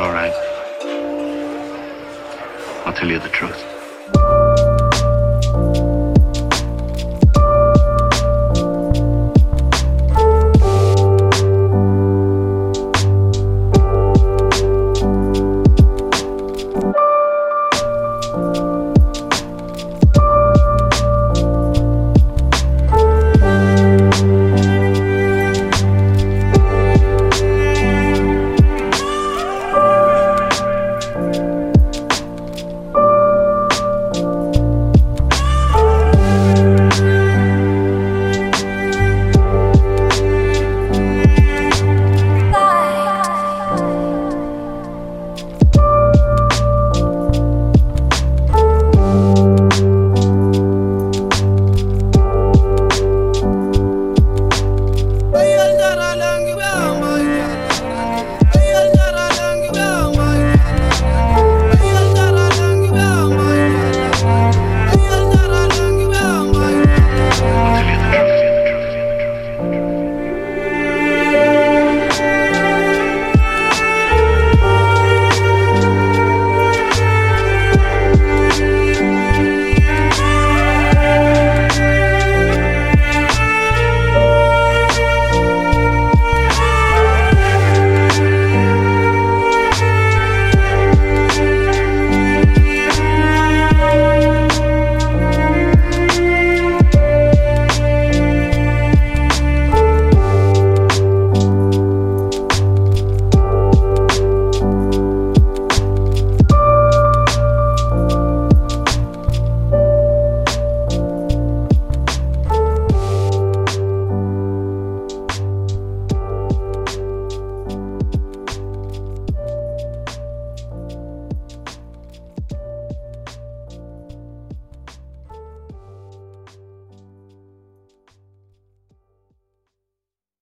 All right. I'll tell you the truth.